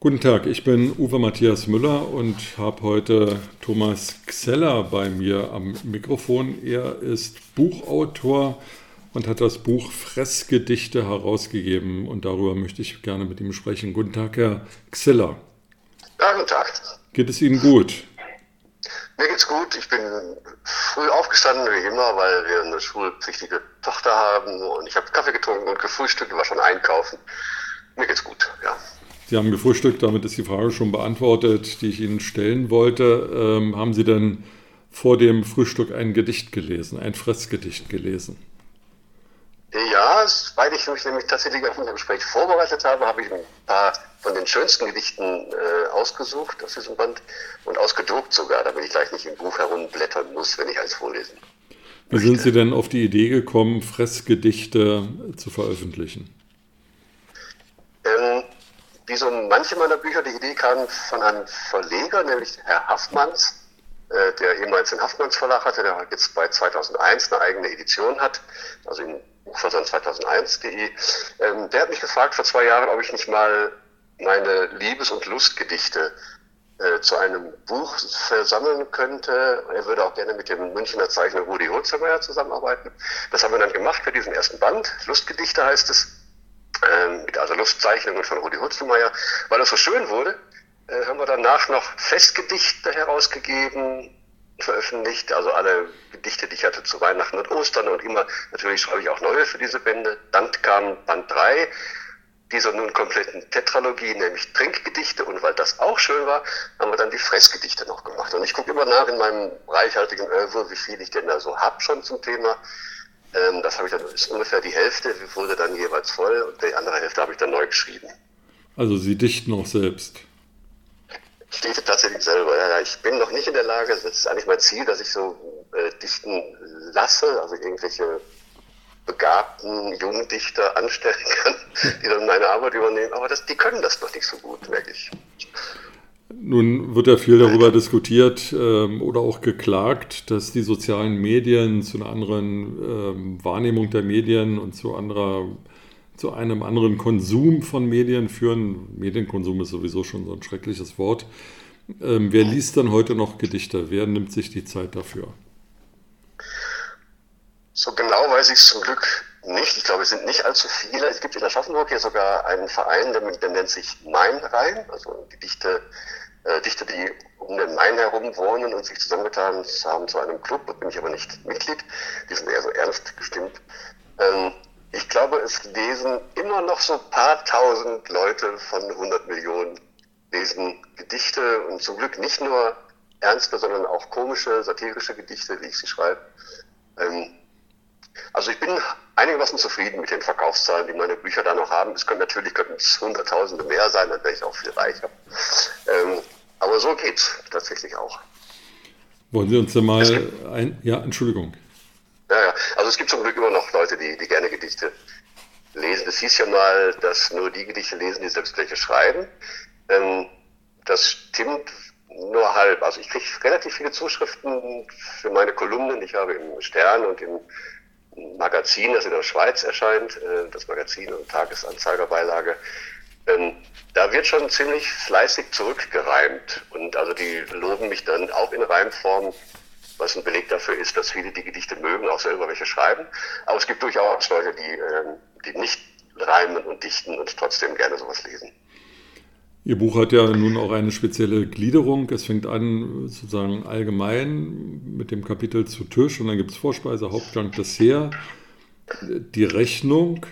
Guten Tag, ich bin Uwe Matthias Müller und habe heute Thomas Xeller bei mir am Mikrofon. Er ist Buchautor und hat das Buch Fressgedichte herausgegeben und darüber möchte ich gerne mit ihm sprechen. Guten Tag, Herr Xeller. Ja, guten Tag. Geht es Ihnen gut? Mir geht's gut. Ich bin früh aufgestanden, wie immer, weil wir eine schulpflichtige Tochter haben und ich habe Kaffee getrunken und gefrühstückt, war schon einkaufen. Mir geht's gut, ja. Sie haben gefrühstückt, damit ist die Frage schon beantwortet, die ich Ihnen stellen wollte. Ähm, haben Sie denn vor dem Frühstück ein Gedicht gelesen, ein Fressgedicht gelesen? Ja, weil ich mich nämlich tatsächlich auf unser Gespräch vorbereitet habe, habe ich ein paar von den schönsten Gedichten äh, ausgesucht aus diesem Band und ausgedruckt sogar, damit ich gleich nicht im Buch herumblättern muss, wenn ich eins vorlesen. Wie sind Sie denn auf die Idee gekommen, Fressgedichte zu veröffentlichen? Wie so manche meiner Bücher, die Idee kam von einem Verleger, nämlich Herr Haffmanns, äh, der ehemals den Haffmanns Verlag hatte, der jetzt bei 2001 eine eigene Edition hat, also im Buchversand 2001.de. Ähm, der hat mich gefragt vor zwei Jahren, ob ich nicht mal meine Liebes- und Lustgedichte äh, zu einem Buch versammeln könnte. Er würde auch gerne mit dem Münchner Zeichner Rudi Holzermeier zusammenarbeiten. Das haben wir dann gemacht für diesen ersten Band. Lustgedichte heißt es ähm, mit also Luftzeichnungen von Rudi Hutzelmeier. Weil das so schön wurde, äh, haben wir danach noch Festgedichte herausgegeben, veröffentlicht, also alle Gedichte, die ich hatte zu Weihnachten und Ostern und immer, natürlich schreibe ich auch neue für diese Bände. Dann kam Band 3 dieser nun kompletten Tetralogie, nämlich Trinkgedichte. Und weil das auch schön war, haben wir dann die Fressgedichte noch gemacht. Und ich gucke immer nach in meinem reichhaltigen Oeuvre, wie viel ich denn da so hab schon zum Thema. Ähm, das habe ich dann, ist ungefähr die Hälfte, wurde dann jeweils voll und die andere Hälfte habe ich dann neu geschrieben. Also Sie dichten auch selbst? Ich dichte tatsächlich selber. Ja, ich bin noch nicht in der Lage, das ist eigentlich mein Ziel, dass ich so äh, dichten lasse, also irgendwelche begabten Jungdichter anstellen kann, die dann meine Arbeit übernehmen. Aber das, die können das noch nicht so gut, merke ich. Nun wird ja viel darüber diskutiert ähm, oder auch geklagt, dass die sozialen Medien zu einer anderen ähm, Wahrnehmung der Medien und zu, anderer, zu einem anderen Konsum von Medien führen. Medienkonsum ist sowieso schon so ein schreckliches Wort. Ähm, wer liest dann heute noch Gedichte? Wer nimmt sich die Zeit dafür? So genau weiß ich es zum Glück nicht. Ich glaube, es sind nicht allzu viele. Es gibt in Aschaffenburg hier sogar einen Verein, der, der nennt sich Main-Rhein, also Gedichte äh, Dichter, die um den Main herum wohnen und sich zusammengetan haben zu einem Club, bin ich aber nicht Mitglied, die sind eher so ernst gestimmt. Ähm, ich glaube, es lesen immer noch so paar tausend Leute von 100 Millionen lesen Gedichte und zum Glück nicht nur ernste, sondern auch komische, satirische Gedichte, wie ich sie schreibe. Ähm, also ich bin einigermaßen zufrieden mit den Verkaufszahlen, die meine Bücher da noch haben. Es können natürlich könnten es Hunderttausende mehr sein, dann wäre ich auch viel reicher. Ähm, aber so geht's tatsächlich auch. Wollen Sie uns da mal ein. Ja, Entschuldigung. Ja, ja. Also es gibt zum Glück immer noch Leute, die, die gerne Gedichte lesen. Es hieß ja mal, dass nur die Gedichte lesen, die selbst welche schreiben. Ähm, das stimmt nur halb. Also ich kriege relativ viele Zuschriften für meine Kolumnen. Ich habe im Stern und im Magazin, das in der Schweiz erscheint, äh, das Magazin und Tagesanzeigerbeilage, ähm, da wird schon ziemlich fleißig zurückgereimt. Und also die loben mich dann auch in Reimform, was ein Beleg dafür ist, dass viele die Gedichte mögen, auch selber welche schreiben. Aber es gibt durchaus Leute, die, ähm, die nicht reimen und dichten und trotzdem gerne sowas lesen. Ihr Buch hat ja nun auch eine spezielle Gliederung. Es fängt an sozusagen allgemein mit dem Kapitel zu Tisch und dann gibt es Vorspeise, Hauptgang, Dessert, die Rechnung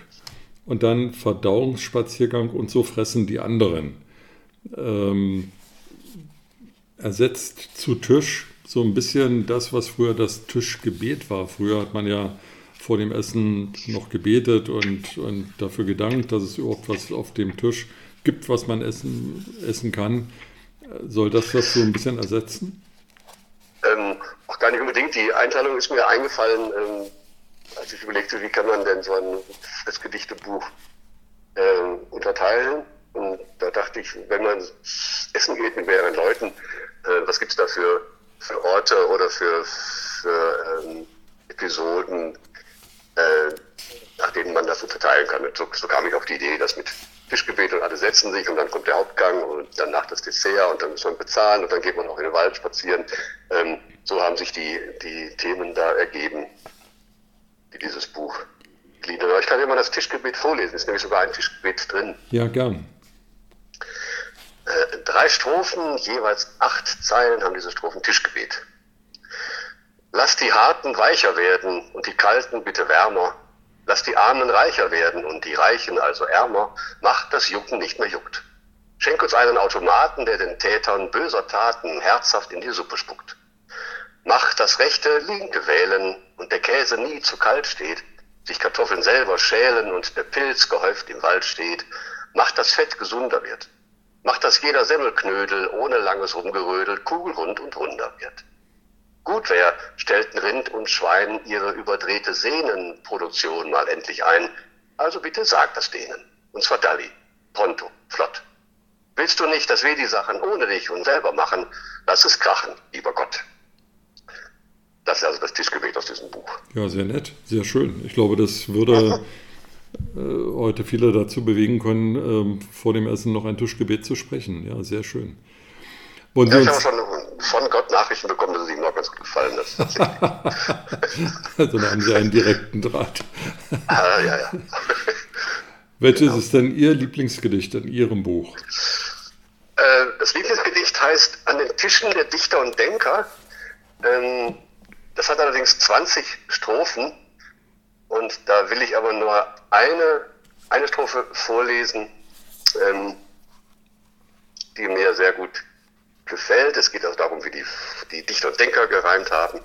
und dann Verdauungsspaziergang und so fressen die anderen. Ähm, ersetzt zu Tisch so ein bisschen das, was früher das Tischgebet war. Früher hat man ja vor dem Essen noch gebetet und, und dafür gedankt, dass es überhaupt was auf dem Tisch gibt, was man essen, essen kann. Soll das das so ein bisschen ersetzen? Ähm, auch gar nicht unbedingt. Die Einteilung ist mir eingefallen, ähm, als ich überlegte, wie kann man denn so ein Festgedichtebuch äh, unterteilen. Und da dachte ich, wenn man essen geht mit mehreren Leuten, äh, was gibt es da für, für Orte oder für, für ähm, Episoden, äh, nach denen man das unterteilen kann. Und so, so kam ich auf die Idee, dass mit Tischgebet und alle setzen sich und dann kommt der Hauptgang und danach das Dessert und dann muss man bezahlen und dann geht man auch in den Wald spazieren. Ähm, so haben sich die, die Themen da ergeben, die dieses Buch gliedern. Ich kann immer das Tischgebet vorlesen, ist nämlich sogar ein Tischgebet drin. Ja, gern. Äh, drei Strophen, jeweils acht Zeilen haben diese Strophen Tischgebet. Lass die Harten weicher werden und die Kalten bitte wärmer Armen reicher werden und die Reichen also ärmer. Macht das Jucken nicht mehr juckt. Schenk uns einen Automaten, der den Tätern böser Taten herzhaft in die Suppe spuckt. Mach das rechte Linke wählen und der Käse nie zu kalt steht. Sich Kartoffeln selber schälen und der Pilz gehäuft im Wald steht. Mach das Fett gesunder wird. Mach dass jeder Semmelknödel ohne langes Rumgerödel kugelrund und runder wird. Gut wäre, stellten Rind und Schwein ihre überdrehte Sehnenproduktion mal endlich ein. Also bitte sag das denen. Und zwar Dalli. Pronto. Flott. Willst du nicht, dass wir die Sachen ohne dich und selber machen? Lass es krachen, lieber Gott. Das ist also das Tischgebet aus diesem Buch. Ja, sehr nett, sehr schön. Ich glaube, das würde äh, heute viele dazu bewegen können, ähm, vor dem Essen noch ein Tischgebet zu sprechen. Ja, sehr schön. Und ja, ich habe schon von Gott Nachrichten bekommen, dass es ihm noch ganz gut gefallen ist. also da haben Sie einen direkten Draht. ah, ja, ja. Welches genau. ist denn Ihr Lieblingsgedicht in Ihrem Buch? Äh, das Lieblingsgedicht heißt An den Tischen der Dichter und Denker. Ähm, das hat allerdings 20 Strophen und da will ich aber nur eine, eine Strophe vorlesen, ähm, die mir sehr gut gefällt. Es geht also darum, wie die, die Dichter und Denker gereimt haben.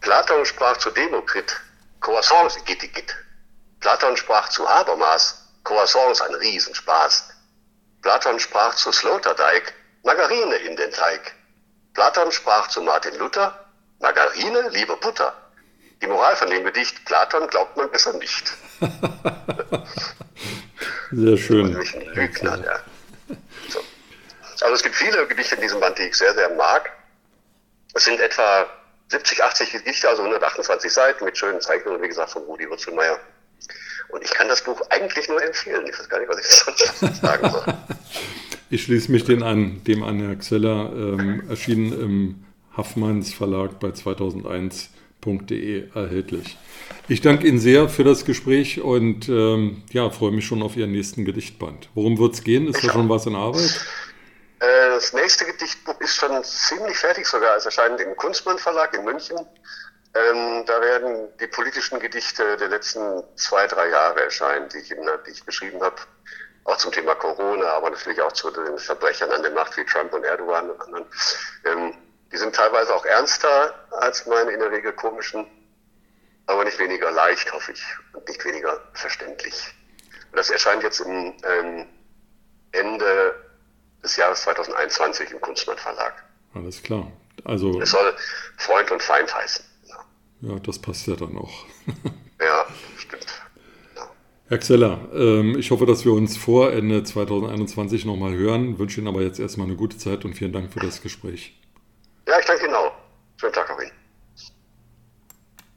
Platon sprach zu Demokrit, Croissants gitti git. Platon sprach zu Habermas, Croissants ein Riesenspaß. Platon sprach zu Sloterdijk, Margarine in den Teig. Platon sprach zu Martin Luther, Margarine, liebe Butter. Die Moral von dem Gedicht, Platon glaubt man besser nicht. Sehr schön. Lügner, ja. So. Also es gibt viele Gedichte in diesem Band, die ich sehr, sehr mag. Es sind etwa 70, 80 Gedichte, also 128 Seiten mit schönen Zeichnungen, wie gesagt, von Rudi Wurzelmeier. Und ich kann das Buch eigentlich nur empfehlen. Ich weiß gar nicht, was ich sonst sagen soll. Ich schließe mich den an, dem an Herr Xeller, ähm, erschienen im Haffmanns Verlag bei 2001.de erhältlich. Ich danke Ihnen sehr für das Gespräch und ähm, ja, freue mich schon auf Ihren nächsten Gedichtband. Worum wird es gehen? Ist da schon was in Arbeit? Das nächste Gedichtbuch ist schon ziemlich fertig sogar. Es erscheint im Kunstmann Verlag in München. Ähm, da werden die politischen Gedichte der letzten zwei, drei Jahre erscheinen, die ich, in, die ich geschrieben habe. Auch zum Thema Corona, aber natürlich auch zu den Verbrechern an der Macht wie Trump und Erdogan und anderen. Ähm, die sind teilweise auch ernster als meine in der Regel komischen, aber nicht weniger leicht, hoffe ich, und nicht weniger verständlich. Und das erscheint jetzt im ähm, Ende des Jahres 2021 im Kunstmann Verlag. Alles klar. Also, es soll Freund und Feind heißen. Ja, ja das passt ja dann auch. ja, stimmt. Ja. Herr Xeller, ähm, ich hoffe, dass wir uns vor Ende 2021 nochmal hören. Wünsche Ihnen aber jetzt erstmal eine gute Zeit und vielen Dank für das Gespräch. Ja, ich danke Ihnen.